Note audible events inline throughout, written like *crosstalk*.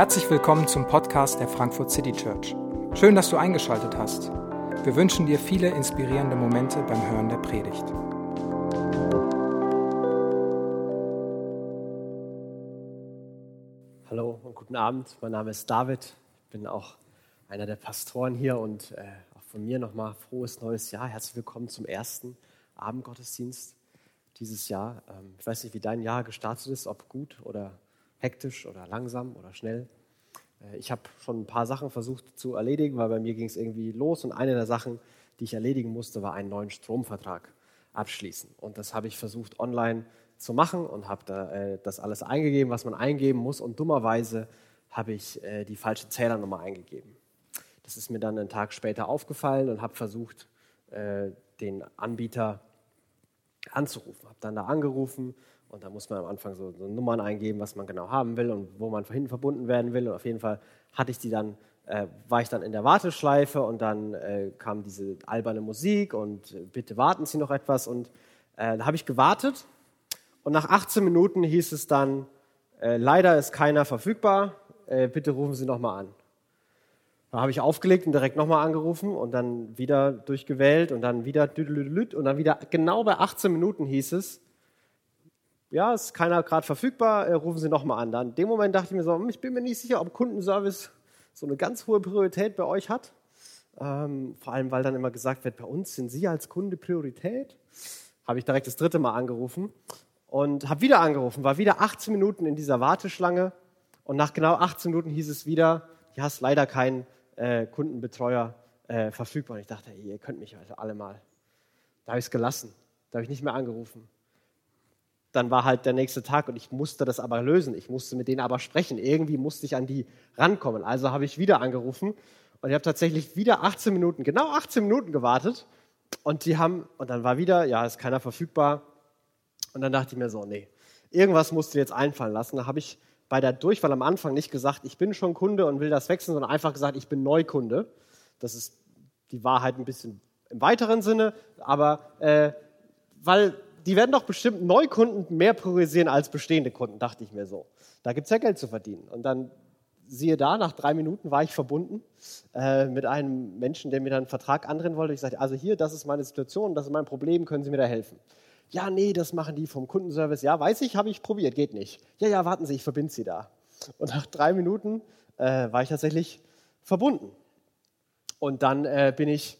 Herzlich willkommen zum Podcast der Frankfurt City Church. Schön, dass du eingeschaltet hast. Wir wünschen dir viele inspirierende Momente beim Hören der Predigt. Hallo und guten Abend. Mein Name ist David. Ich bin auch einer der Pastoren hier und äh, auch von mir nochmal frohes neues Jahr. Herzlich willkommen zum ersten Abendgottesdienst dieses Jahr. Ähm, ich weiß nicht, wie dein Jahr gestartet ist, ob gut oder hektisch oder langsam oder schnell. Äh, ich habe schon ein paar Sachen versucht zu erledigen, weil bei mir ging es irgendwie los und eine der Sachen, die ich erledigen musste, war einen neuen Stromvertrag abschließen. Und das habe ich versucht online zu machen und habe da, äh, das alles eingegeben, was man eingeben muss. Und dummerweise habe ich äh, die falsche Zählernummer eingegeben. Das ist mir dann einen Tag später aufgefallen und habe versucht, äh, den Anbieter anzurufen. Habe dann da angerufen und da muss man am Anfang so, so, Nummern eingeben, was man genau haben will und wo man hinten verbunden werden will. Und auf jeden Fall hatte ich die dann, äh, war ich dann in der Warteschleife und dann äh, kam diese alberne Musik und äh, bitte warten Sie noch etwas. Und äh, da habe ich gewartet und nach 18 Minuten hieß es dann, äh, leider ist keiner verfügbar, äh, bitte rufen Sie nochmal an. Da habe ich aufgelegt und direkt nochmal angerufen und dann wieder durchgewählt und dann wieder und dann wieder genau bei 18 Minuten hieß es, ja, ist keiner gerade verfügbar, rufen Sie nochmal an. Dann in dem Moment dachte ich mir so, ich bin mir nicht sicher, ob Kundenservice so eine ganz hohe Priorität bei euch hat. Ähm, vor allem, weil dann immer gesagt wird, bei uns sind Sie als Kunde Priorität. Habe ich direkt das dritte Mal angerufen und habe wieder angerufen, war wieder 18 Minuten in dieser Warteschlange und nach genau 18 Minuten hieß es wieder, du hast leider keinen äh, Kundenbetreuer äh, verfügbar. Und ich dachte, hey, ihr könnt mich also alle mal. Da habe ich es gelassen, da habe ich nicht mehr angerufen dann war halt der nächste Tag und ich musste das aber lösen. Ich musste mit denen aber sprechen. Irgendwie musste ich an die rankommen. Also habe ich wieder angerufen und ich habe tatsächlich wieder 18 Minuten, genau 18 Minuten gewartet. Und die haben, und dann war wieder, ja, ist keiner verfügbar. Und dann dachte ich mir so, nee, irgendwas musst du jetzt einfallen lassen. Da habe ich bei der Durchwahl am Anfang nicht gesagt, ich bin schon Kunde und will das wechseln, sondern einfach gesagt, ich bin Neukunde. Das ist die Wahrheit ein bisschen im weiteren Sinne, aber äh, weil die werden doch bestimmt Neukunden mehr priorisieren als bestehende Kunden, dachte ich mir so. Da gibt es ja Geld zu verdienen. Und dann siehe da, nach drei Minuten war ich verbunden äh, mit einem Menschen, der mir dann einen Vertrag andrehen wollte. Ich sagte, also hier, das ist meine Situation, das ist mein Problem, können Sie mir da helfen? Ja, nee, das machen die vom Kundenservice. Ja, weiß ich, habe ich probiert, geht nicht. Ja, ja, warten Sie, ich verbinde Sie da. Und nach drei Minuten äh, war ich tatsächlich verbunden. Und dann äh, bin, ich,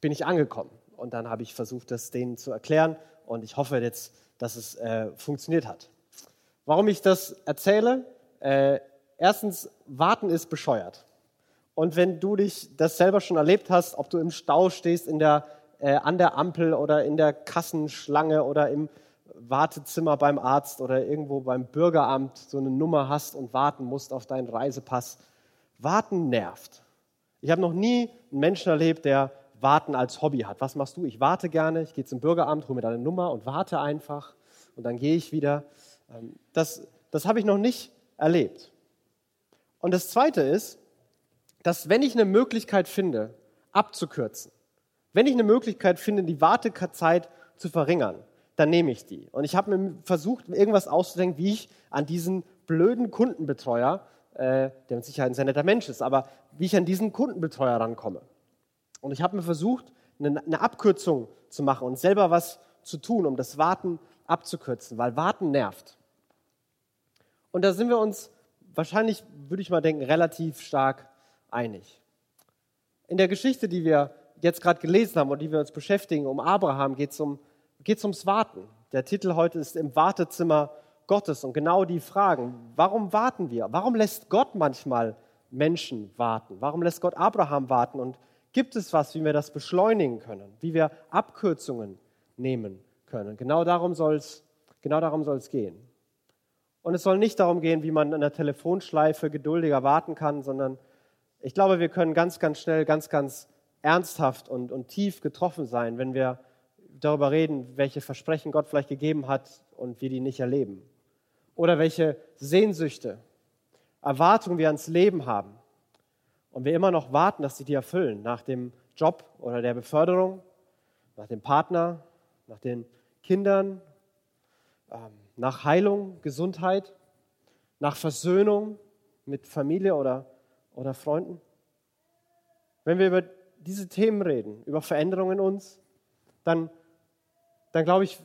bin ich angekommen. Und dann habe ich versucht, das denen zu erklären und ich hoffe jetzt, dass es äh, funktioniert hat. Warum ich das erzähle? Äh, erstens, warten ist bescheuert. Und wenn du dich das selber schon erlebt hast, ob du im Stau stehst, in der, äh, an der Ampel oder in der Kassenschlange oder im Wartezimmer beim Arzt oder irgendwo beim Bürgeramt so eine Nummer hast und warten musst auf deinen Reisepass, warten nervt. Ich habe noch nie einen Menschen erlebt, der Warten als Hobby hat. Was machst du? Ich warte gerne, ich gehe zum Bürgeramt, hole mir deine Nummer und warte einfach und dann gehe ich wieder. Ähm, das, das habe ich noch nicht erlebt. Und das Zweite ist, dass wenn ich eine Möglichkeit finde, abzukürzen, wenn ich eine Möglichkeit finde, die Wartezeit zu verringern, dann nehme ich die. Und ich habe mir versucht, irgendwas auszudenken, wie ich an diesen blöden Kundenbetreuer, äh, der mit Sicherheit ein sehr netter Mensch ist, aber wie ich an diesen Kundenbetreuer rankomme. Und ich habe mir versucht, eine, eine Abkürzung zu machen und selber was zu tun, um das Warten abzukürzen, weil Warten nervt. Und da sind wir uns wahrscheinlich, würde ich mal denken, relativ stark einig. In der Geschichte, die wir jetzt gerade gelesen haben und die wir uns beschäftigen, um Abraham geht es um, geht's ums Warten. Der Titel heute ist im Wartezimmer Gottes und genau die Fragen, warum warten wir? Warum lässt Gott manchmal Menschen warten? Warum lässt Gott Abraham warten und Gibt es was, wie wir das beschleunigen können, wie wir Abkürzungen nehmen können? Genau darum soll es genau gehen. Und es soll nicht darum gehen, wie man an der Telefonschleife geduldiger warten kann, sondern ich glaube, wir können ganz, ganz schnell, ganz, ganz ernsthaft und, und tief getroffen sein, wenn wir darüber reden, welche Versprechen Gott vielleicht gegeben hat und wir die nicht erleben. Oder welche Sehnsüchte, Erwartungen wir ans Leben haben und wir immer noch warten, dass sie die erfüllen, nach dem Job oder der Beförderung, nach dem Partner, nach den Kindern, ähm, nach Heilung, Gesundheit, nach Versöhnung mit Familie oder, oder Freunden. Wenn wir über diese Themen reden, über Veränderungen in uns, dann, dann glaube ich,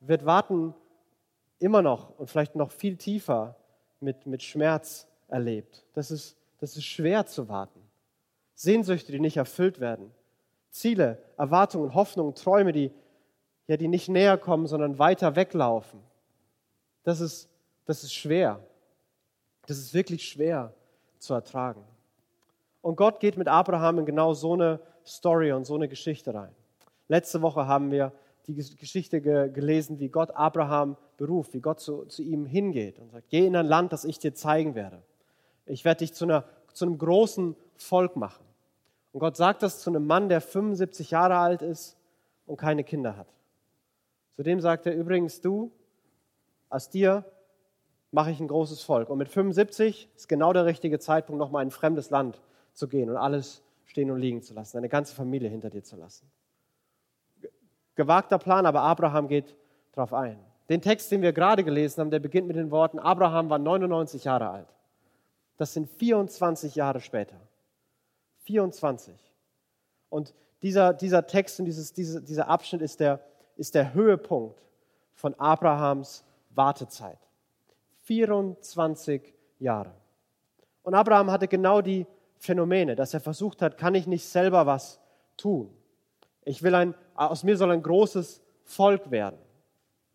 wird Warten immer noch und vielleicht noch viel tiefer mit, mit Schmerz erlebt. Das ist, das ist schwer zu warten. Sehnsüchte, die nicht erfüllt werden. Ziele, Erwartungen, Hoffnungen, Träume, die, ja, die nicht näher kommen, sondern weiter weglaufen. Das ist, das ist schwer. Das ist wirklich schwer zu ertragen. Und Gott geht mit Abraham in genau so eine Story und so eine Geschichte rein. Letzte Woche haben wir die Geschichte ge gelesen, wie Gott Abraham beruft, wie Gott zu, zu ihm hingeht und sagt, geh in ein Land, das ich dir zeigen werde. Ich werde dich zu, einer, zu einem großen Volk machen. Und Gott sagt das zu einem Mann, der 75 Jahre alt ist und keine Kinder hat. Zudem sagt er übrigens, du, aus dir mache ich ein großes Volk. Und mit 75 ist genau der richtige Zeitpunkt, nochmal in ein fremdes Land zu gehen und alles stehen und liegen zu lassen, deine ganze Familie hinter dir zu lassen. Gewagter Plan, aber Abraham geht darauf ein. Den Text, den wir gerade gelesen haben, der beginnt mit den Worten, Abraham war 99 Jahre alt. Das sind 24 Jahre später. 24. Und dieser, dieser Text und dieses, diese, dieser Abschnitt ist der, ist der Höhepunkt von Abrahams Wartezeit. 24 Jahre. Und Abraham hatte genau die Phänomene, dass er versucht hat, kann ich nicht selber was tun? Ich will ein, aus mir soll ein großes Volk werden.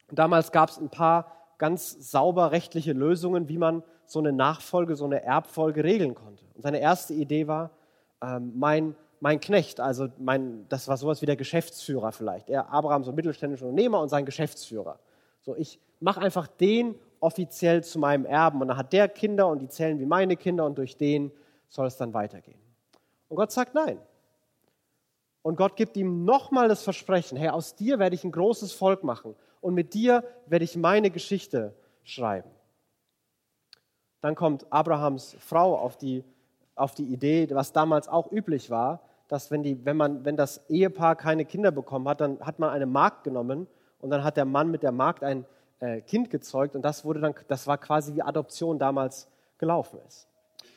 Und damals gab es ein paar ganz sauber rechtliche Lösungen, wie man so eine Nachfolge, so eine Erbfolge regeln konnte. Und seine erste Idee war, ähm, mein, mein Knecht, also mein, das war sowas wie der Geschäftsführer vielleicht. Er, Abraham, so ein mittelständischer Unternehmer und sein Geschäftsführer. So, ich mache einfach den offiziell zu meinem Erben und dann hat der Kinder und die zählen wie meine Kinder und durch den soll es dann weitergehen. Und Gott sagt nein. Und Gott gibt ihm nochmal das Versprechen, hey, aus dir werde ich ein großes Volk machen und mit dir werde ich meine Geschichte schreiben. Dann kommt Abrahams Frau auf die, auf die Idee, was damals auch üblich war, dass wenn, die, wenn, man, wenn das Ehepaar keine Kinder bekommen hat, dann hat man eine Magd genommen und dann hat der Mann mit der Magd ein äh, Kind gezeugt und das, wurde dann, das war quasi wie Adoption damals gelaufen ist.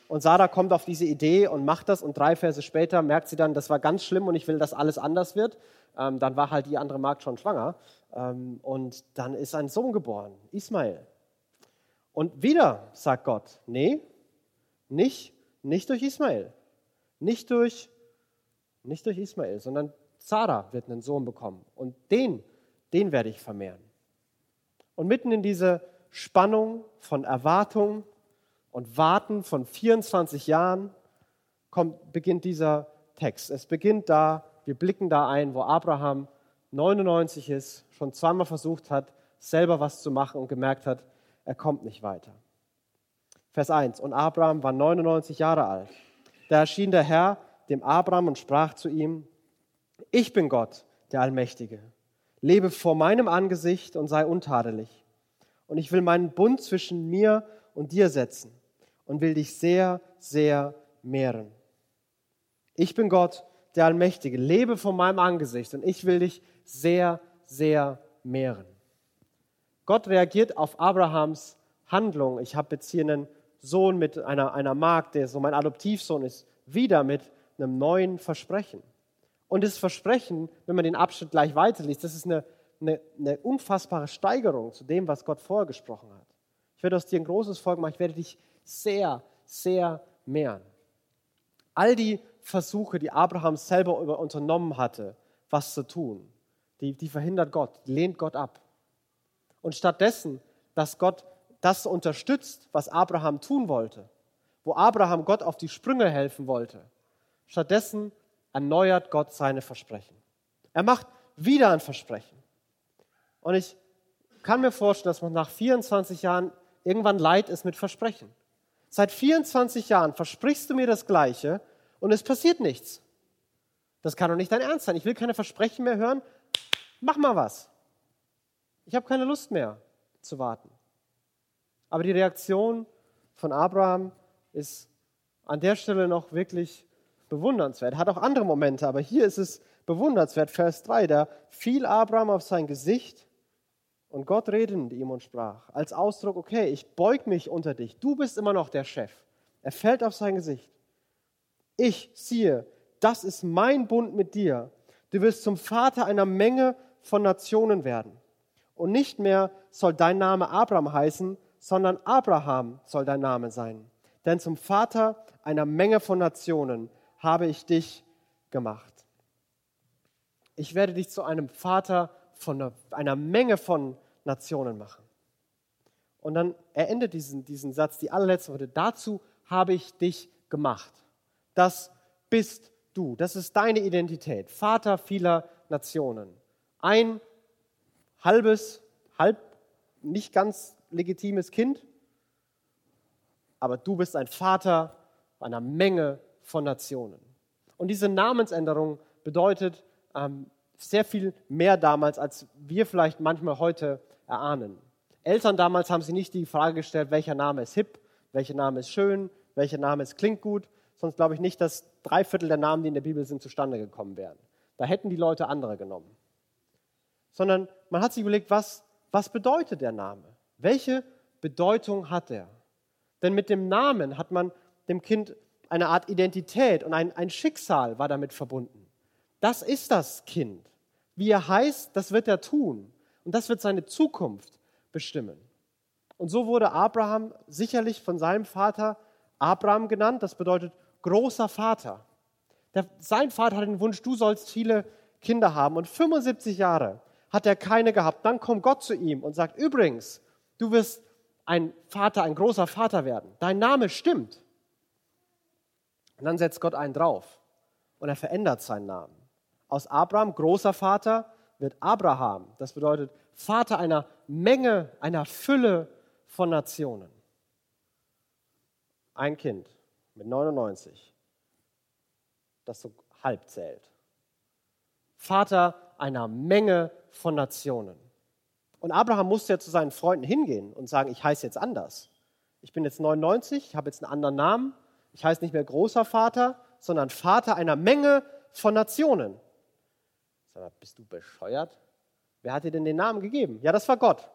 Und Sarah kommt auf diese Idee und macht das und drei Verse später merkt sie dann, das war ganz schlimm und ich will, dass alles anders wird. Ähm, dann war halt die andere Magd schon schwanger ähm, und dann ist ein Sohn geboren, Ismael. Und wieder sagt Gott, nee, nicht, nicht durch Ismael, nicht durch, nicht durch Ismael, sondern Sarah wird einen Sohn bekommen und den, den werde ich vermehren. Und mitten in diese Spannung von Erwartung und Warten von 24 Jahren kommt, beginnt dieser Text. Es beginnt da, wir blicken da ein, wo Abraham 99 ist, schon zweimal versucht hat, selber was zu machen und gemerkt hat, er kommt nicht weiter. Vers 1. Und Abraham war 99 Jahre alt. Da erschien der Herr dem Abraham und sprach zu ihm, ich bin Gott, der Allmächtige. Lebe vor meinem Angesicht und sei untadelig. Und ich will meinen Bund zwischen mir und dir setzen und will dich sehr, sehr mehren. Ich bin Gott, der Allmächtige. Lebe vor meinem Angesicht und ich will dich sehr, sehr mehren. Gott reagiert auf Abrahams Handlung. Ich habe jetzt hier einen Sohn mit einer, einer Magd, der so mein Adoptivsohn ist, wieder mit einem neuen Versprechen. Und das Versprechen, wenn man den Abschnitt gleich weiterliest, das ist eine, eine, eine unfassbare Steigerung zu dem, was Gott vorher gesprochen hat. Ich werde aus dir ein großes Volk machen, ich werde dich sehr, sehr mehren. All die Versuche, die Abraham selber unternommen hatte, was zu tun, die, die verhindert Gott, die lehnt Gott ab. Und stattdessen, dass Gott das unterstützt, was Abraham tun wollte, wo Abraham Gott auf die Sprünge helfen wollte, stattdessen erneuert Gott seine Versprechen. Er macht wieder ein Versprechen. Und ich kann mir vorstellen, dass man nach 24 Jahren irgendwann leid ist mit Versprechen. Seit 24 Jahren versprichst du mir das Gleiche und es passiert nichts. Das kann doch nicht dein Ernst sein. Ich will keine Versprechen mehr hören. Mach mal was. Ich habe keine Lust mehr zu warten. Aber die Reaktion von Abraham ist an der Stelle noch wirklich bewundernswert. Hat auch andere Momente, aber hier ist es bewundernswert. Vers 3, da fiel Abraham auf sein Gesicht Und Gott redete mit ihm und sprach, als Ausdruck, okay, ich beug mich unter dich, du bist immer noch der Chef. Er fällt auf sein Gesicht. Ich, siehe, das ist mein Bund mit dir. Du wirst zum Vater einer Menge von Nationen werden. Und nicht mehr soll dein Name Abraham heißen, sondern Abraham soll dein Name sein. Denn zum Vater einer Menge von Nationen habe ich dich gemacht. Ich werde dich zu einem Vater von einer Menge von Nationen machen. Und dann er endet diesen, diesen Satz, die allerletzte Worte, dazu habe ich dich gemacht. Das bist du. Das ist deine Identität. Vater vieler Nationen. Ein halbes, halb nicht ganz legitimes Kind, aber du bist ein Vater einer Menge von Nationen. Und diese Namensänderung bedeutet ähm, sehr viel mehr damals, als wir vielleicht manchmal heute erahnen. Eltern damals haben sich nicht die Frage gestellt, welcher Name ist hip, welcher Name ist schön, welcher Name ist klingt gut, sonst glaube ich nicht, dass drei Viertel der Namen, die in der Bibel sind, zustande gekommen wären. Da hätten die Leute andere genommen. Sondern man hat sich überlegt, was, was bedeutet der Name? Welche Bedeutung hat er? Denn mit dem Namen hat man dem Kind eine Art Identität und ein, ein Schicksal war damit verbunden. Das ist das Kind. Wie er heißt, das wird er tun. Und das wird seine Zukunft bestimmen. Und so wurde Abraham sicherlich von seinem Vater Abraham genannt. Das bedeutet großer Vater. Der, sein Vater hat den Wunsch, du sollst viele Kinder haben. Und 75 Jahre hat er keine gehabt. Dann kommt Gott zu ihm und sagt, übrigens, du wirst ein Vater, ein großer Vater werden. Dein Name stimmt. Und dann setzt Gott einen drauf und er verändert seinen Namen. Aus Abraham, großer Vater, wird Abraham. Das bedeutet Vater einer Menge, einer Fülle von Nationen. Ein Kind mit 99, das so halb zählt. Vater einer Menge von Nationen. Und Abraham musste ja zu seinen Freunden hingehen und sagen, ich heiße jetzt anders. Ich bin jetzt 99, ich habe jetzt einen anderen Namen. Ich heiße nicht mehr großer Vater, sondern Vater einer Menge von Nationen. Sag mal, bist du bescheuert? Wer hat dir denn den Namen gegeben? Ja, das war Gott.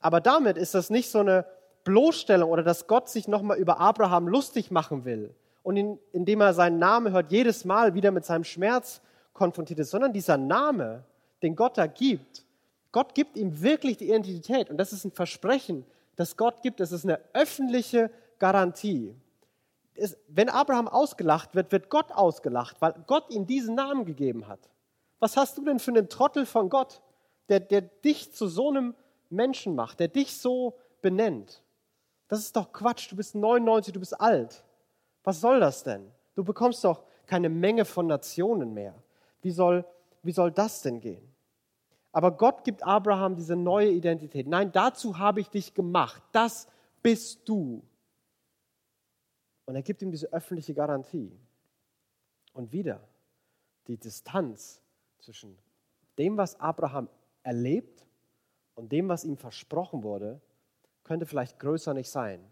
Aber damit ist das nicht so eine Bloßstellung oder dass Gott sich nochmal über Abraham lustig machen will und in, indem er seinen Namen hört, jedes Mal wieder mit seinem Schmerz konfrontiert ist, sondern dieser Name, den Gott da gibt, Gott gibt ihm wirklich die Identität und das ist ein Versprechen, das Gott gibt, das ist eine öffentliche Garantie. Es, wenn Abraham ausgelacht wird, wird Gott ausgelacht, weil Gott ihm diesen Namen gegeben hat. Was hast du denn für einen Trottel von Gott, der, der dich zu so einem Menschen macht, der dich so benennt? Das ist doch Quatsch. Du bist 99, du bist alt. Was soll das denn? Du bekommst doch keine Menge von Nationen mehr. Wie soll, wie soll das denn gehen? Aber Gott gibt Abraham diese neue Identität. Nein, dazu habe ich dich gemacht. Das bist du. Und er gibt ihm diese öffentliche Garantie. Und wieder die Distanz zwischen dem, was Abraham erlebt und dem, was ihm versprochen wurde, könnte vielleicht größer nicht sein.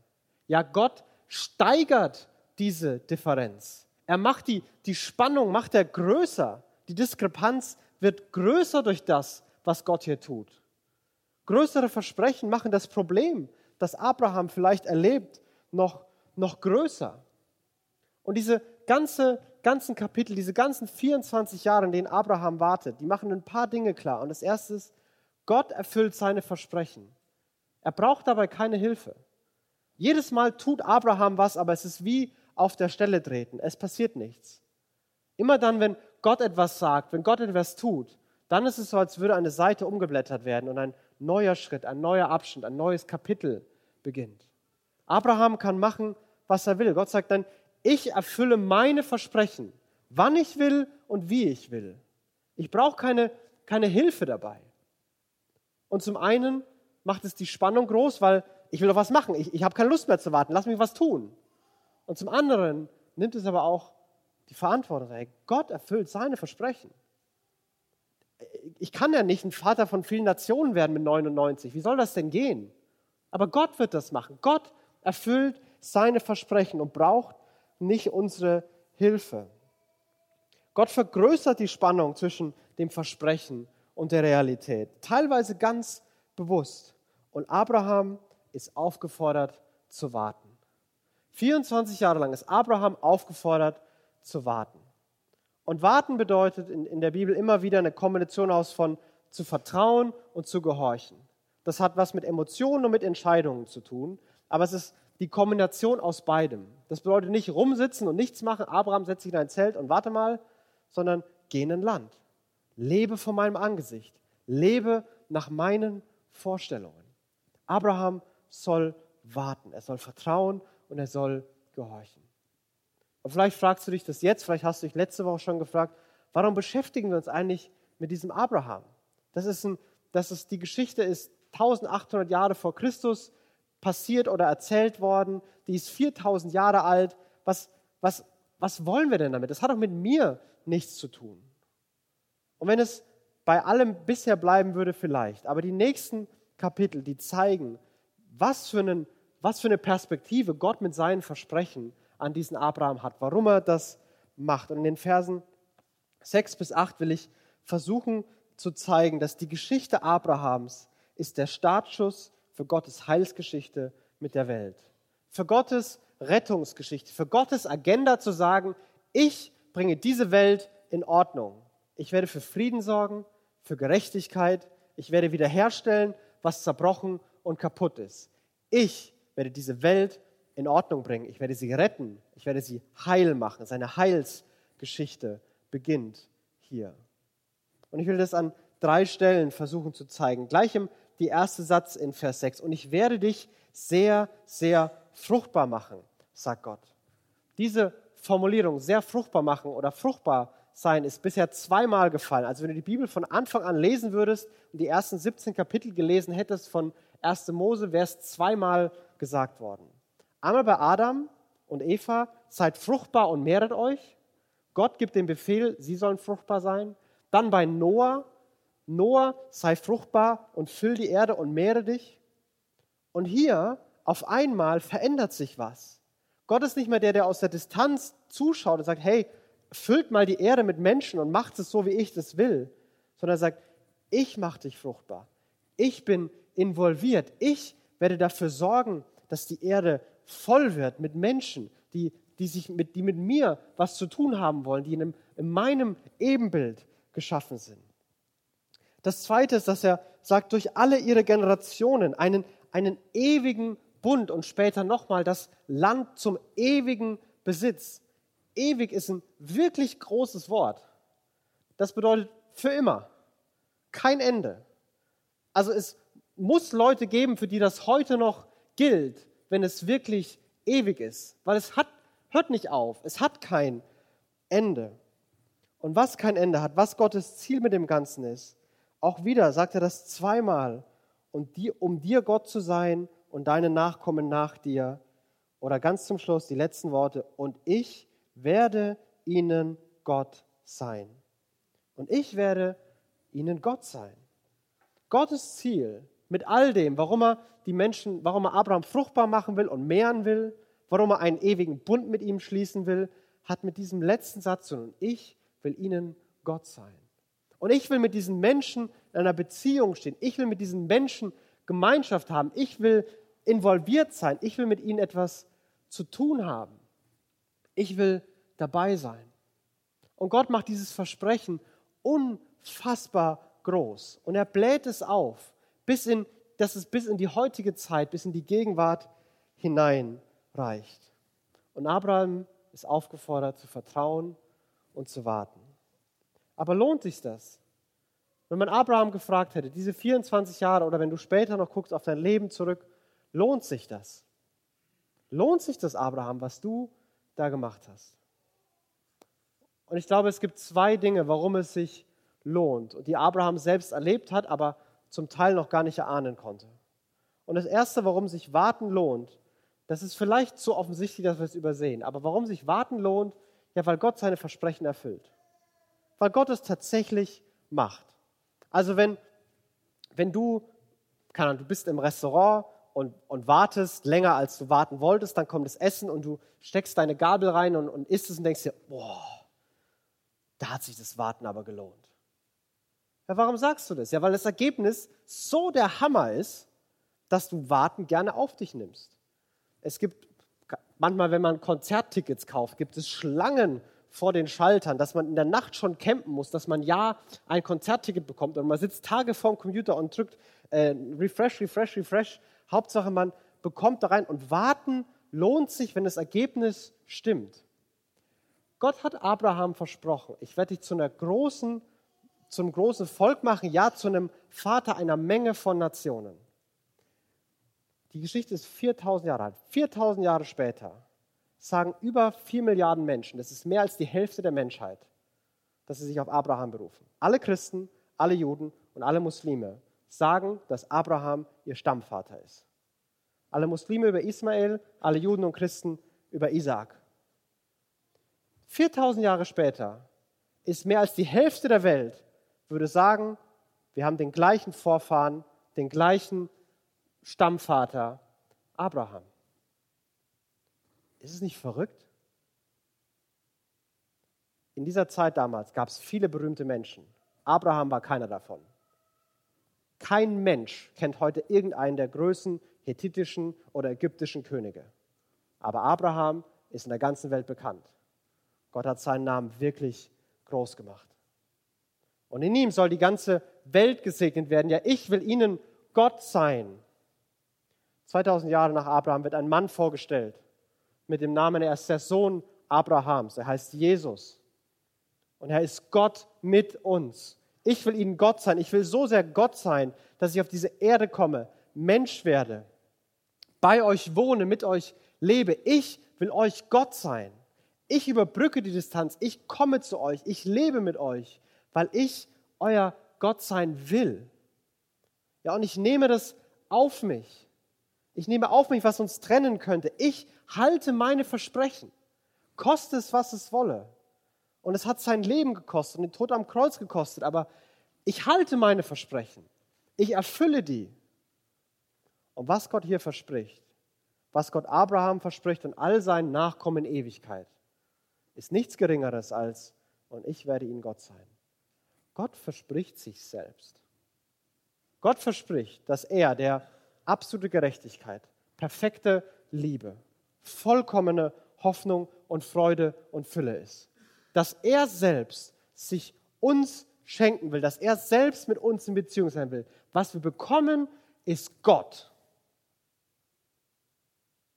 Ja, Gott steigert diese Differenz. Er macht die, die Spannung, macht er größer. Die Diskrepanz wird größer durch das, was Gott hier tut. Größere Versprechen machen das Problem, das Abraham vielleicht erlebt, noch, noch größer. Und diese ganze ganzen Kapitel, diese ganzen 24 Jahre, in denen Abraham wartet, die machen ein paar Dinge klar. Und das erste ist, Gott erfüllt seine Versprechen. Er braucht dabei keine Hilfe. Jedes Mal tut Abraham was, aber es ist wie auf der Stelle treten. Es passiert nichts. Immer dann, wenn Gott etwas sagt, wenn Gott etwas tut, dann ist es so, als würde eine Seite umgeblättert werden und ein neuer Schritt, ein neuer Abschnitt, ein neues Kapitel beginnt. Abraham kann machen, was er will. Gott sagt dann, ich erfülle meine Versprechen, wann ich will und wie ich will. Ich brauche keine, keine Hilfe dabei. Und zum einen macht es die Spannung groß, weil ich will doch was machen. Ich, ich habe keine Lust mehr zu warten. Lass mich was tun. Und zum anderen nimmt es aber auch die Verantwortung. Ey, Gott erfüllt seine Versprechen. Ich kann ja nicht ein Vater von vielen Nationen werden mit 99. Wie soll das denn gehen? Aber Gott wird das machen. Gott erfüllt seine Versprechen und braucht nicht unsere Hilfe. Gott vergrößert die Spannung zwischen dem Versprechen und der Realität, teilweise ganz bewusst. Und Abraham ist aufgefordert zu warten. 24 Jahre lang ist Abraham aufgefordert zu warten. Und warten bedeutet in, in der Bibel immer wieder eine Kombination aus von zu vertrauen und zu gehorchen. Das hat was mit Emotionen und mit Entscheidungen zu tun, aber es ist die Kombination aus beidem. Das bedeutet nicht rumsitzen und nichts machen, Abraham setzt sich in ein Zelt und warte mal, sondern geh in ein Land. Lebe vor meinem Angesicht. Lebe nach meinen Vorstellungen. Abraham soll warten, er soll vertrauen und er soll gehorchen. Und vielleicht fragst du dich das jetzt, vielleicht hast du dich letzte Woche schon gefragt, warum beschäftigen wir uns eigentlich mit diesem Abraham? Das ist, ein, das ist die Geschichte ist 1800 Jahre vor Christus passiert oder erzählt worden. Die ist 4000 Jahre alt. Was, was, was wollen wir denn damit? Das hat doch mit mir nichts zu tun. Und wenn es bei allem bisher bleiben würde, vielleicht. Aber die nächsten Kapitel, die zeigen, was für, einen, was für eine Perspektive Gott mit seinen Versprechen an diesen Abraham hat, warum er das macht. Und in den Versen 6 bis 8 will ich versuchen zu zeigen, dass die Geschichte Abrahams ist der Startschuss für Gottes Heilsgeschichte mit der Welt. Für Gottes Rettungsgeschichte, für Gottes Agenda zu sagen, ich bringe diese Welt in Ordnung. Ich werde für Frieden sorgen, für Gerechtigkeit. Ich werde wiederherstellen, was zerbrochen und kaputt ist. Ich werde diese Welt in Ordnung bringen. Ich werde sie retten. Ich werde sie heil machen. Seine Heilsgeschichte beginnt hier. Und ich will das an drei Stellen versuchen zu zeigen. Gleich im die erste Satz in Vers 6. Und ich werde dich sehr, sehr fruchtbar machen, sagt Gott. Diese Formulierung, sehr fruchtbar machen oder fruchtbar sein, ist bisher zweimal gefallen. Also wenn du die Bibel von Anfang an lesen würdest und die ersten 17 Kapitel gelesen hättest von 1. Mose, wäre es zweimal gesagt worden. Einmal bei Adam und Eva, seid fruchtbar und mehret euch. Gott gibt den Befehl, sie sollen fruchtbar sein. Dann bei Noah, Noah, sei fruchtbar und füll die Erde und mehre dich. Und hier auf einmal verändert sich was. Gott ist nicht mehr der, der aus der Distanz zuschaut und sagt, hey, füllt mal die Erde mit Menschen und macht es so, wie ich das will, sondern er sagt, ich mache dich fruchtbar. Ich bin involviert. Ich werde dafür sorgen, dass die Erde voll wird mit Menschen, die, die, sich mit, die mit mir was zu tun haben wollen, die in, in meinem Ebenbild geschaffen sind. Das Zweite ist, dass er sagt, durch alle ihre Generationen einen, einen ewigen Bund und später nochmal das Land zum ewigen Besitz. Ewig ist ein wirklich großes Wort. Das bedeutet für immer. Kein Ende. Also es muss Leute geben, für die das heute noch gilt, wenn es wirklich ewig ist. Weil es hat, hört nicht auf. Es hat kein Ende. Und was kein Ende hat, was Gottes Ziel mit dem Ganzen ist, auch wieder sagt er das zweimal, und die, um dir Gott zu sein und deine Nachkommen nach dir. Oder ganz zum Schluss die letzten Worte, und ich werde ihnen Gott sein. Und ich werde ihnen Gott sein. Gottes Ziel mit all dem, warum er die Menschen, warum er Abraham fruchtbar machen will und mehren will, warum er einen ewigen Bund mit ihm schließen will, hat mit diesem letzten Satz zu tun. Ich will ihnen Gott sein. Und ich will mit diesen Menschen in einer Beziehung stehen. Ich will mit diesen Menschen Gemeinschaft haben. Ich will involviert sein. Ich will mit ihnen etwas zu tun haben. Ich will dabei sein. Und Gott macht dieses Versprechen unfassbar groß. Und er bläht es auf, bis in, dass es bis in die heutige Zeit, bis in die Gegenwart hinein reicht. Und Abraham ist aufgefordert zu vertrauen und zu warten. Aber lohnt sich das? Wenn man Abraham gefragt hätte, diese 24 Jahre oder wenn du später noch guckst auf dein Leben zurück, lohnt sich das? Lohnt sich das, Abraham, was du da gemacht hast? Und ich glaube, es gibt zwei Dinge, warum es sich lohnt und die Abraham selbst erlebt hat, aber zum Teil noch gar nicht erahnen konnte. Und das Erste, warum sich Warten lohnt, das ist vielleicht so offensichtlich, dass wir es übersehen, aber warum sich Warten lohnt, ja, weil Gott seine Versprechen erfüllt weil Gott es tatsächlich macht. Also wenn, wenn du, keine Ahnung, du bist im Restaurant und, und wartest länger, als du warten wolltest, dann kommt das Essen und du steckst deine Gabel rein und, und isst es und denkst dir, boah, da hat sich das Warten aber gelohnt. Ja, warum sagst du das? Ja, weil das Ergebnis so der Hammer ist, dass du Warten gerne auf dich nimmst. Es gibt manchmal, wenn man Konzerttickets kauft, gibt es Schlangen vor den Schaltern, dass man in der Nacht schon campen muss, dass man ja ein Konzertticket bekommt und man sitzt Tage vorm Computer und drückt äh, Refresh, Refresh, Refresh. Hauptsache, man bekommt da rein und warten lohnt sich, wenn das Ergebnis stimmt. Gott hat Abraham versprochen, ich werde dich zu einer großen, zum großen Volk machen, ja, zu einem Vater einer Menge von Nationen. Die Geschichte ist 4000 Jahre alt. 4000 Jahre später sagen über 4 Milliarden Menschen, das ist mehr als die Hälfte der Menschheit, dass sie sich auf Abraham berufen. Alle Christen, alle Juden und alle Muslime sagen, dass Abraham ihr Stammvater ist. Alle Muslime über Ismael, alle Juden und Christen über Isaac. 4000 Jahre später ist mehr als die Hälfte der Welt, würde sagen, wir haben den gleichen Vorfahren, den gleichen Stammvater, Abraham. Ist es nicht verrückt? In dieser Zeit damals gab es viele berühmte Menschen. Abraham war keiner davon. Kein Mensch kennt heute irgendeinen der größten hethitischen oder ägyptischen Könige. Aber Abraham ist in der ganzen Welt bekannt. Gott hat seinen Namen wirklich groß gemacht. Und in ihm soll die ganze Welt gesegnet werden. Ja, ich will ihnen Gott sein. 2000 Jahre nach Abraham wird ein Mann vorgestellt mit dem Namen, er ist der Sohn Abrahams. Er heißt Jesus. Und er ist Gott mit uns. Ich will ihnen Gott sein. Ich will so sehr Gott sein, dass ich auf diese Erde komme, Mensch werde, bei euch wohne, mit euch lebe. Ich will euch Gott sein. Ich überbrücke die Distanz, ich komme zu euch, ich lebe mit euch, weil ich euer Gott sein will. Ja, und ich nehme das auf mich. Ich nehme auf mich, was uns trennen könnte. Ich halte meine Versprechen. Koste es, was es wolle. Und es hat sein Leben gekostet und den Tod am Kreuz gekostet, aber ich halte meine Versprechen. Ich erfülle die. Und was Gott hier verspricht, was Gott Abraham verspricht und all seinen Nachkommen in Ewigkeit, ist nichts Geringeres als, und ich werde ihnen Gott sein. Gott verspricht sich selbst. Gott verspricht, dass er der absolute Gerechtigkeit, perfekte Liebe, vollkommene Hoffnung und Freude und Fülle ist. Dass er selbst sich uns schenken will, dass er selbst mit uns in Beziehung sein will. Was wir bekommen, ist Gott.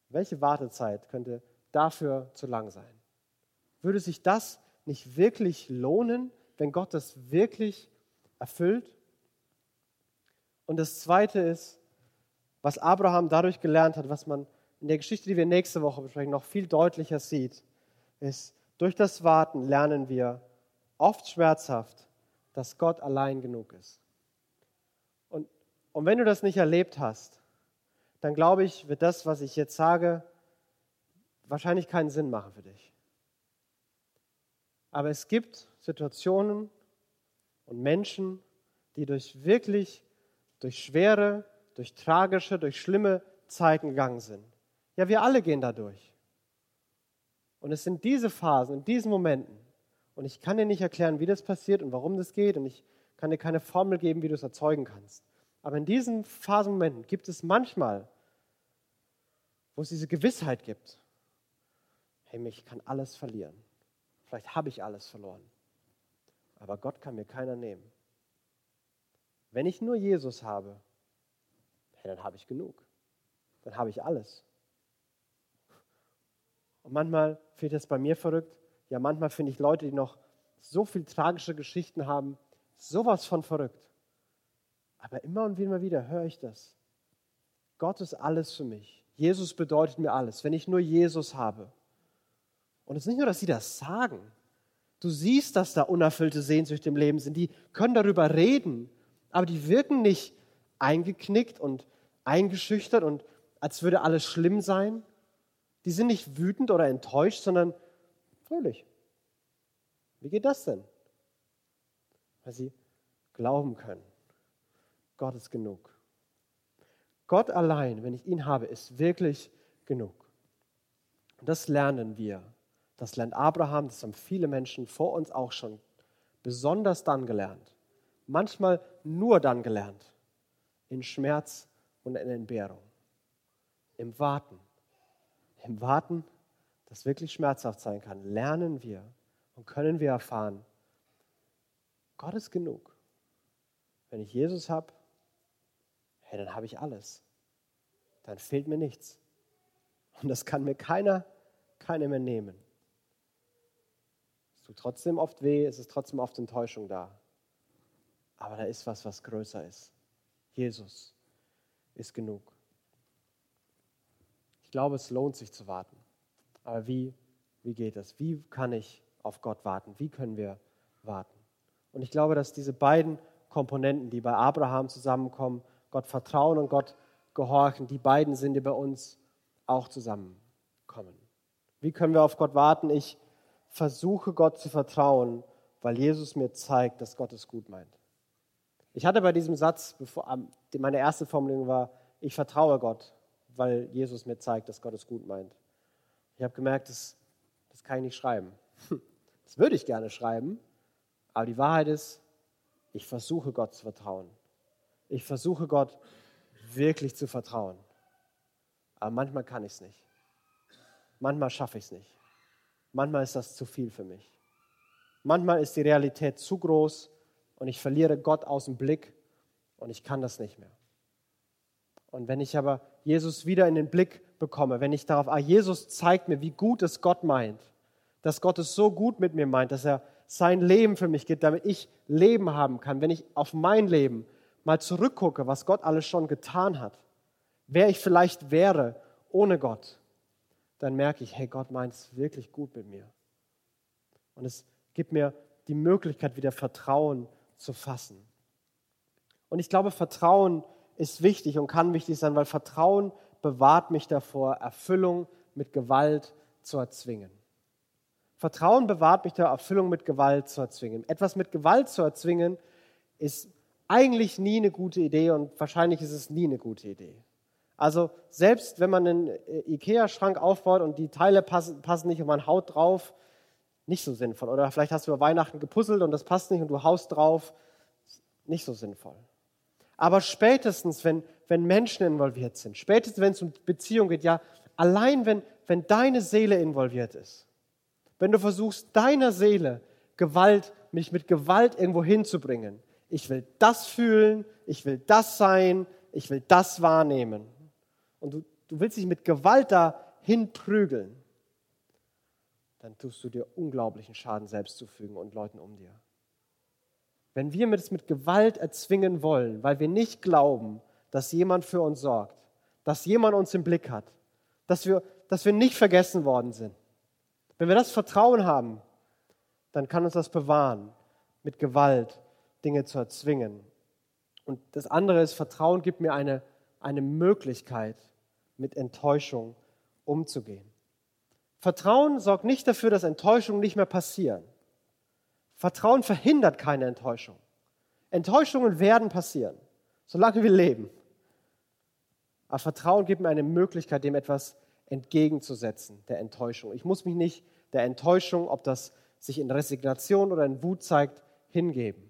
Welche Wartezeit könnte dafür zu lang sein? Würde sich das nicht wirklich lohnen, wenn Gott das wirklich erfüllt? Und das Zweite ist, was Abraham dadurch gelernt hat, was man in der Geschichte, die wir nächste Woche besprechen, noch viel deutlicher sieht, ist, durch das Warten lernen wir oft schmerzhaft, dass Gott allein genug ist. Und, und wenn du das nicht erlebt hast, dann glaube ich, wird das, was ich jetzt sage, wahrscheinlich keinen Sinn machen für dich. Aber es gibt Situationen und Menschen, die durch wirklich, durch schwere, durch tragische, durch schlimme Zeiten gegangen sind. Ja, wir alle gehen da durch. Und es sind diese Phasen, in diesen Momenten, und ich kann dir nicht erklären, wie das passiert und warum das geht, und ich kann dir keine Formel geben, wie du es erzeugen kannst. Aber in diesen Phasenmomenten gibt es manchmal, wo es diese Gewissheit gibt, hey, mich kann alles verlieren. Vielleicht habe ich alles verloren. Aber Gott kann mir keiner nehmen. Wenn ich nur Jesus habe, hey, dann habe ich genug. Dann habe ich alles. Und manchmal finde ich das bei mir verrückt. Ja, manchmal finde ich Leute, die noch so viel tragische Geschichten haben, sowas von verrückt. Aber immer und immer wieder höre ich das. Gott ist alles für mich. Jesus bedeutet mir alles. Wenn ich nur Jesus habe, und es ist nicht nur, dass sie das sagen. Du siehst, dass da unerfüllte Sehnsüchte im Leben sind. Die können darüber reden, aber die wirken nicht eingeknickt und eingeschüchtert und als würde alles schlimm sein. Die sind nicht wütend oder enttäuscht, sondern fröhlich. Wie geht das denn? Weil sie glauben können. Gott ist genug. Gott allein, wenn ich ihn habe, ist wirklich genug. Und das lernen wir das lernt Abraham, das haben viele Menschen vor uns auch schon besonders dann gelernt, manchmal nur dann gelernt, in Schmerz und in Entbehrung, im Warten. Im Warten, das wirklich schmerzhaft sein kann, lernen wir und können wir erfahren, Gott ist genug. Wenn ich Jesus habe, hey, dann habe ich alles. Dann fehlt mir nichts. Und das kann mir keiner, keiner mehr nehmen. Es tut trotzdem oft weh, es ist trotzdem oft Enttäuschung da. Aber da ist was, was größer ist. Jesus ist genug. Ich glaube, es lohnt sich zu warten. Aber wie, wie geht das? Wie kann ich auf Gott warten? Wie können wir warten? Und ich glaube, dass diese beiden Komponenten, die bei Abraham zusammenkommen, Gott vertrauen und Gott gehorchen, die beiden sind, die bei uns auch zusammenkommen. Wie können wir auf Gott warten? Ich versuche Gott zu vertrauen, weil Jesus mir zeigt, dass Gott es gut meint. Ich hatte bei diesem Satz, bevor, meine erste Formulierung war, ich vertraue Gott, weil Jesus mir zeigt, dass Gott es gut meint. Ich habe gemerkt, das, das kann ich nicht schreiben. *laughs* Das würde ich gerne schreiben, aber die Wahrheit ist, ich versuche Gott zu vertrauen. Ich versuche Gott wirklich zu vertrauen. Aber manchmal kann ich es nicht. Manchmal schaffe ich es nicht. Manchmal ist das zu viel für mich. Manchmal ist die Realität zu groß und ich verliere Gott aus dem Blick und ich kann das nicht mehr. Und wenn ich aber Jesus wieder in den Blick bekomme, wenn ich darauf, ah, Jesus zeigt mir, wie gut es Gott meint, dass Gott es so gut mit mir meint, dass er sein Leben für mich gibt, damit ich Leben haben kann, wenn ich auf mein Leben mal zurückgucke, was Gott alles schon getan hat, wer ich vielleicht wäre ohne Gott, dann merke ich, hey, Gott meint es wirklich gut mit mir. Und es gibt mir die Möglichkeit, wieder Vertrauen zu fassen. Und ich glaube, Vertrauen ist wichtig und kann wichtig sein, weil Vertrauen bewahrt mich davor, Erfüllung mit Gewalt zu erzwingen. Vertrauen bewahrt mich der Erfüllung mit Gewalt zu erzwingen. Etwas mit Gewalt zu erzwingen ist eigentlich nie eine gute Idee und wahrscheinlich ist es nie eine gute Idee. Also selbst wenn man einen äh, Ikea-Schrank aufbaut und die Teile passen, passen nicht und man haut drauf, nicht so sinnvoll. Oder vielleicht hast du über Weihnachten gepuzzelt und das passt nicht und du haust drauf, nicht so sinnvoll. Aber spätestens, wenn, wenn Menschen involviert sind, spätestens, wenn es um Beziehung geht, ja, allein wenn, wenn deine Seele involviert ist, wenn du versuchst, deiner Seele Gewalt, mich mit Gewalt irgendwo hinzubringen. Ich will das fühlen, ich will das sein, ich will das wahrnehmen. Und du, du willst dich mit Gewalt dahin prügeln, dann tust du dir unglaublichen Schaden selbst zufügen und Leuten um dir. Wenn wir es mit Gewalt erzwingen wollen, weil wir nicht glauben, dass jemand für uns sorgt, dass jemand uns im Blick hat, dass wir, dass wir nicht vergessen worden sind, wenn wir das Vertrauen haben, dann kann uns das bewahren, mit Gewalt Dinge zu erzwingen. Und das andere ist, Vertrauen gibt mir eine, eine Möglichkeit, mit Enttäuschung umzugehen. Vertrauen sorgt nicht dafür, dass Enttäuschungen nicht mehr passieren. Vertrauen verhindert keine Enttäuschung. Enttäuschungen werden passieren, solange wir leben. Aber Vertrauen gibt mir eine Möglichkeit, dem etwas entgegenzusetzen, der Enttäuschung. Ich muss mich nicht der Enttäuschung, ob das sich in Resignation oder in Wut zeigt, hingeben.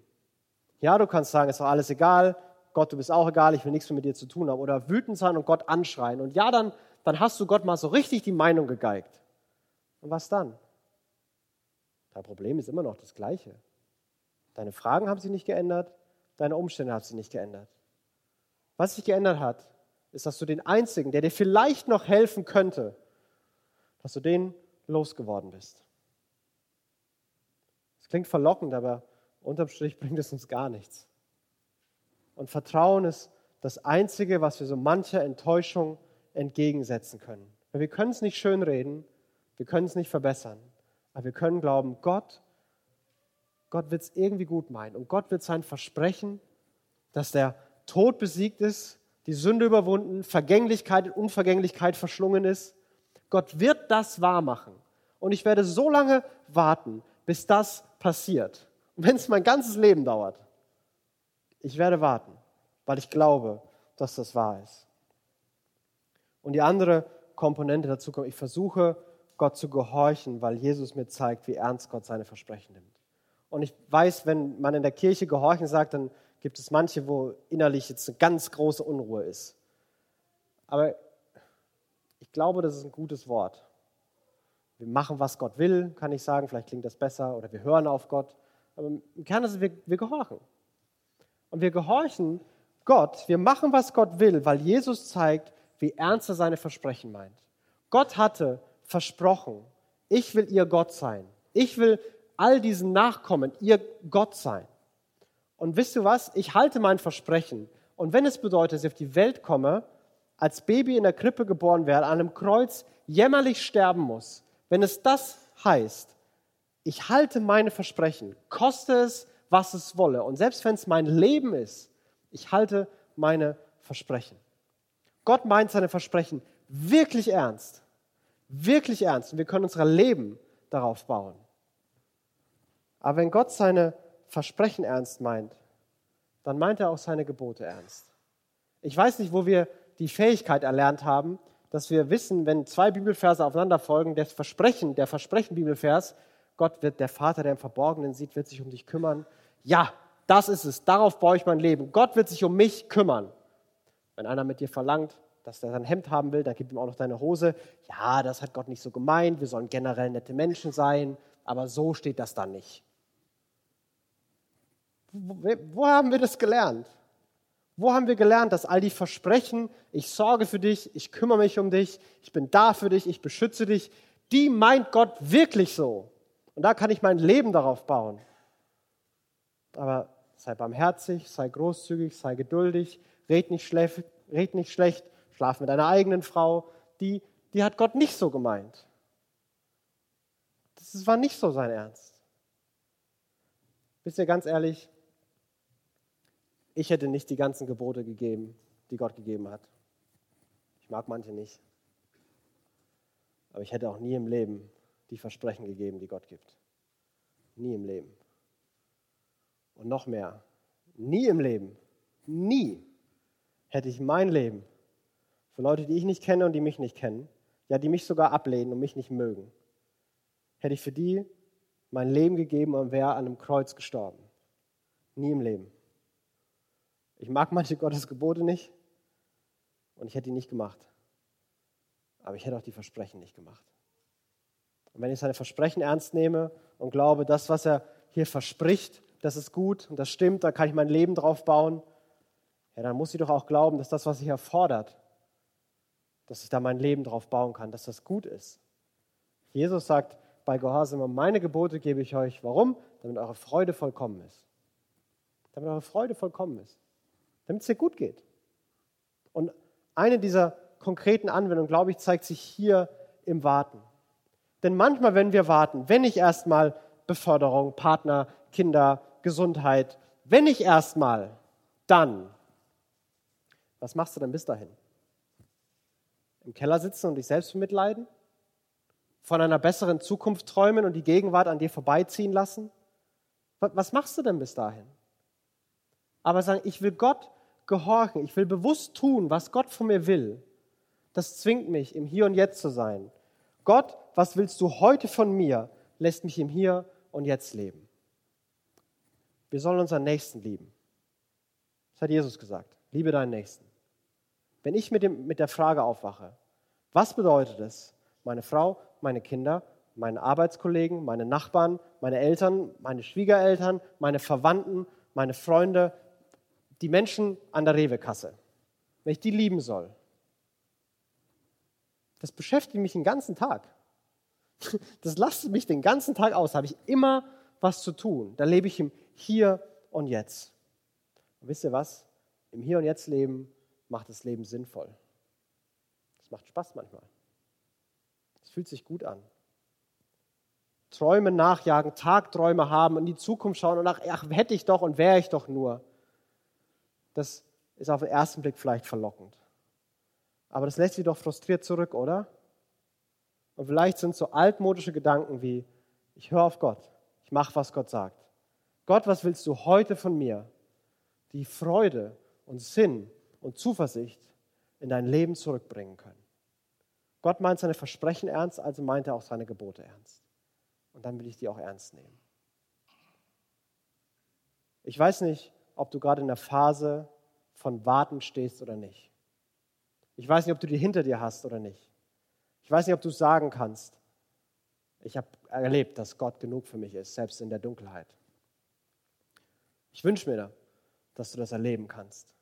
Ja, du kannst sagen, es doch alles egal, Gott, du bist auch egal, ich will nichts mehr mit dir zu tun haben. Oder wütend sein und Gott anschreien. Und ja, dann, dann hast du Gott mal so richtig die Meinung gegeigt. Und was dann? Dein Problem ist immer noch das gleiche. Deine Fragen haben sich nicht geändert, deine Umstände haben sich nicht geändert. Was sich geändert hat, ist, dass du den Einzigen, der dir vielleicht noch helfen könnte, dass du den losgeworden bist. Es klingt verlockend, aber unterm Strich bringt es uns gar nichts. Und Vertrauen ist das Einzige, was wir so mancher Enttäuschung entgegensetzen können. Wir können es nicht schönreden, wir können es nicht verbessern, aber wir können glauben, Gott, Gott wird es irgendwie gut meinen und Gott wird sein Versprechen, dass der Tod besiegt ist, die Sünde überwunden, Vergänglichkeit und Unvergänglichkeit verschlungen ist. Gott wird das wahr machen. Und ich werde so lange warten, bis das passiert. Und wenn es mein ganzes Leben dauert, ich werde warten, weil ich glaube, dass das wahr ist. Und die andere Komponente dazu kommt, ich versuche Gott zu gehorchen, weil Jesus mir zeigt, wie ernst Gott seine Versprechen nimmt. Und ich weiß, wenn man in der Kirche gehorchen sagt, dann gibt es manche, wo innerlich jetzt eine ganz große Unruhe ist. Aber ich glaube, das ist ein gutes Wort. Wir machen, was Gott will, kann ich sagen. Vielleicht klingt das besser. Oder wir hören auf Gott. Aber im Kern ist es, wir, wir gehorchen. Und wir gehorchen Gott. Wir machen, was Gott will, weil Jesus zeigt, wie ernst er seine Versprechen meint. Gott hatte versprochen, ich will ihr Gott sein. Ich will all diesen Nachkommen ihr Gott sein. Und wisst du was? Ich halte mein Versprechen. Und wenn es bedeutet, dass ich auf die Welt komme, als Baby in der Krippe geboren werde, an einem Kreuz jämmerlich sterben muss, wenn es das heißt, ich halte meine Versprechen, koste es, was es wolle. Und selbst wenn es mein Leben ist, ich halte meine Versprechen. Gott meint seine Versprechen wirklich ernst. Wirklich ernst. Und wir können unser Leben darauf bauen. Aber wenn Gott seine Versprechen ernst meint, dann meint er auch seine Gebote ernst. Ich weiß nicht, wo wir die Fähigkeit erlernt haben, dass wir wissen, wenn zwei Bibelverse aufeinander folgen, das Versprechen, der Versprechen-Bibelvers, Gott wird der Vater, der im Verborgenen sieht, wird sich um dich kümmern. Ja, das ist es. Darauf baue ich mein Leben. Gott wird sich um mich kümmern. Wenn einer mit dir verlangt, dass er sein Hemd haben will, dann gib ihm auch noch deine Hose. Ja, das hat Gott nicht so gemeint. Wir sollen generell nette Menschen sein, aber so steht das dann nicht. Wo, wo haben wir das gelernt? Wo haben wir gelernt, dass all die Versprechen, ich sorge für dich, ich kümmere mich um dich, ich bin da für dich, ich beschütze dich, die meint Gott wirklich so. Und da kann ich mein Leben darauf bauen. Aber sei barmherzig, sei großzügig, sei geduldig, red nicht, schlecht, red nicht schlecht, schlaf mit deiner eigenen Frau. Die, die hat Gott nicht so gemeint. Das war nicht so sein Ernst. Wisst ihr ganz ehrlich, ich hätte nicht die ganzen Gebote gegeben, die Gott gegeben hat. Ich mag manche nicht. Aber ich hätte auch nie im Leben die Versprechen gegeben, die Gott gibt. Nie im Leben. Und noch mehr, nie im Leben, nie hätte ich mein Leben für Leute, die ich nicht kenne und die mich nicht kennen, ja, die mich sogar ablehnen und mich nicht mögen, hätte ich für die mein Leben gegeben und wäre an einem Kreuz gestorben. Nie im Leben. Ich mag manche Gottes Gebote nicht und ich hätte die nicht gemacht. Aber ich hätte auch die Versprechen nicht gemacht. Und wenn ich seine Versprechen ernst nehme und glaube, das, was er hier verspricht, das ist gut und das stimmt, da kann ich mein Leben drauf bauen, ja, dann muss ich doch auch glauben, dass das, was er fordert, dass ich da mein Leben drauf bauen kann, dass das gut ist. Jesus sagt bei Gehorsam, meine Gebote gebe ich euch. Warum? Damit eure Freude vollkommen ist. Damit eure Freude vollkommen ist damit es dir gut geht. Und eine dieser konkreten Anwendungen, glaube ich, zeigt sich hier im Warten. Denn manchmal, wenn wir warten, wenn ich erstmal Beförderung, Partner, Kinder, Gesundheit, wenn ich erstmal, dann, was machst du denn bis dahin? Im Keller sitzen und dich selbst bemitleiden? Von einer besseren Zukunft träumen und die Gegenwart an dir vorbeiziehen lassen? Was machst du denn bis dahin? Aber sagen, ich will Gott gehorchen, ich will bewusst tun, was Gott von mir will, das zwingt mich, im Hier und Jetzt zu sein. Gott, was willst du heute von mir, lässt mich im Hier und Jetzt leben. Wir sollen unseren Nächsten lieben. Das hat Jesus gesagt. Liebe deinen Nächsten. Wenn ich mit, dem, mit der Frage aufwache, was bedeutet es, meine Frau, meine Kinder, meine Arbeitskollegen, meine Nachbarn, meine Eltern, meine Schwiegereltern, meine Verwandten, meine Freunde, die Menschen an der Rewe-Kasse, wenn ich die lieben soll, das beschäftigt mich den ganzen Tag. *laughs* Das lastet mich den ganzen Tag aus. Da habe ich immer was zu tun. Da lebe ich im Hier und Jetzt. Und wisst ihr was? Im Hier und Jetzt leben macht das Leben sinnvoll. Es macht Spaß manchmal. Es fühlt sich gut an. Träume nachjagen, Tagträume haben, in die Zukunft schauen und ach, ach hätte ich doch und wäre ich doch nur das ist auf den ersten Blick vielleicht verlockend. Aber das lässt sie doch frustriert zurück, oder? Und vielleicht sind so altmodische Gedanken wie, ich höre auf Gott, ich mache, was Gott sagt. Gott, was willst du heute von mir? Die Freude und Sinn und Zuversicht in dein Leben zurückbringen können. Gott meint seine Versprechen ernst, also meint er auch seine Gebote ernst. Und dann will ich die auch ernst nehmen. Ich weiß nicht, ob du gerade in der Phase von Warten stehst oder nicht. Ich weiß nicht, ob du die hinter dir hast oder nicht. Ich weiß nicht, ob du sagen kannst. Ich habe erlebt, dass Gott genug für mich ist, selbst in der Dunkelheit. Ich wünsche mir, dass du das erleben kannst.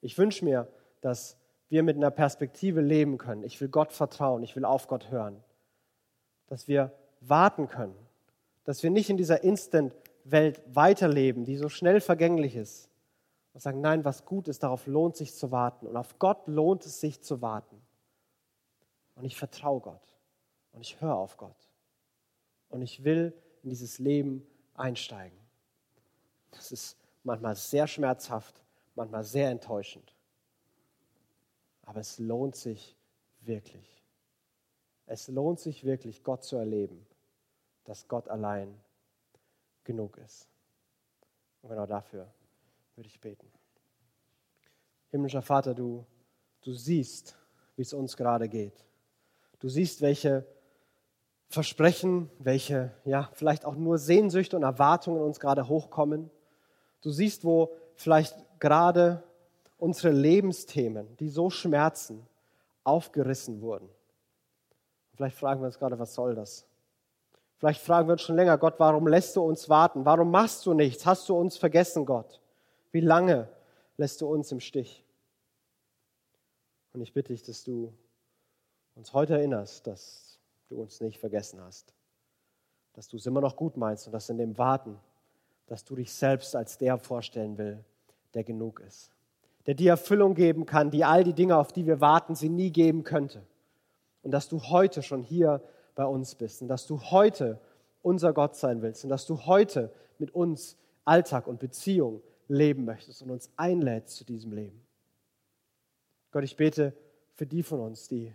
Ich wünsche mir, dass wir mit einer Perspektive leben können. Ich will Gott vertrauen, ich will auf Gott hören. Dass wir warten können, dass wir nicht in dieser Instant-Welt weiterleben, die so schnell vergänglich ist. Und sagen, nein, was gut ist, darauf lohnt sich zu warten. Und auf Gott lohnt es sich zu warten. Und ich vertraue Gott. Und ich höre auf Gott. Und ich will in dieses Leben einsteigen. Das ist manchmal sehr schmerzhaft, manchmal sehr enttäuschend. Aber es lohnt sich wirklich. Es lohnt sich wirklich, Gott zu erleben, dass Gott allein genug ist. Und genau dafür würde ich beten. Himmlischer Vater, du, du siehst, wie es uns gerade geht. Du siehst, welche Versprechen, welche ja, vielleicht auch nur Sehnsüchte und Erwartungen uns gerade hochkommen. Du siehst, wo vielleicht gerade unsere Lebensthemen, die so schmerzen, aufgerissen wurden. Vielleicht fragen wir uns gerade, was soll das? Vielleicht fragen wir uns schon länger, Gott, warum lässt du uns warten? Warum machst du nichts? Hast du uns vergessen, Gott? Wie lange lässt du uns im Stich? Und ich bitte dich, dass du uns heute erinnerst, dass du uns nicht vergessen hast, dass du es immer noch gut meinst und dass in dem Warten, dass du dich selbst als der vorstellen will, der genug ist, der die Erfüllung geben kann, die all die Dinge, auf die wir warten, sie nie geben könnte. Und dass du heute schon hier bei uns bist und dass du heute unser Gott sein willst und dass du heute mit uns Alltag und Beziehung leben möchtest und uns einlädst zu diesem Leben. Gott, ich bete für die von uns, die,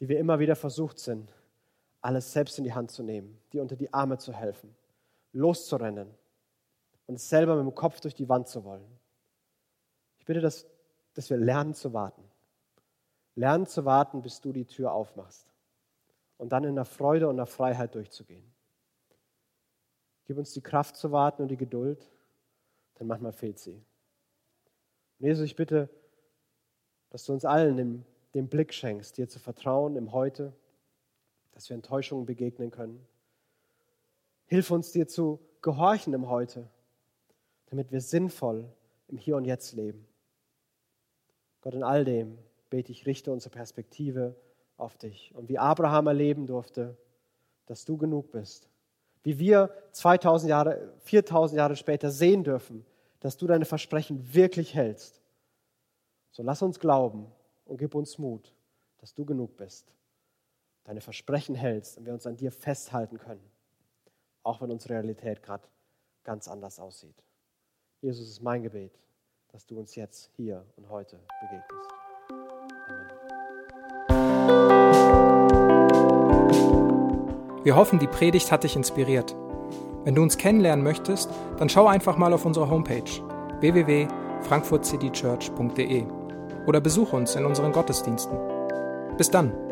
die wir immer wieder versucht sind, alles selbst in die Hand zu nehmen, die unter die Arme zu helfen, loszurennen und selber mit dem Kopf durch die Wand zu wollen. Bitte, dass, dass wir lernen zu warten. Lernen zu warten, bis du die Tür aufmachst. Und dann in der Freude und der Freiheit durchzugehen. Gib uns die Kraft zu warten und die Geduld, denn manchmal fehlt sie. Und Jesus, ich bitte, dass du uns allen den, den Blick schenkst, dir zu vertrauen im Heute, dass wir Enttäuschungen begegnen können. Hilf uns dir zu gehorchen im Heute, damit wir sinnvoll im Hier und Jetzt leben. Gott, in all dem bete ich, richte unsere Perspektive auf dich. Und wie Abraham erleben durfte, dass du genug bist. Wie wir 2000 Jahre, 4000 Jahre später sehen dürfen, dass du deine Versprechen wirklich hältst. So lass uns glauben und gib uns Mut, dass du genug bist, deine Versprechen hältst und wir uns an dir festhalten können, auch wenn unsere Realität gerade ganz anders aussieht. Jesus ist mein Gebet, dass du uns jetzt hier und heute begegnest. Amen. Wir hoffen, die Predigt hat dich inspiriert. Wenn du uns kennenlernen möchtest, dann schau einfach mal auf unsere Homepage www.frankfurtcitychurch.de oder besuche uns in unseren Gottesdiensten. Bis dann!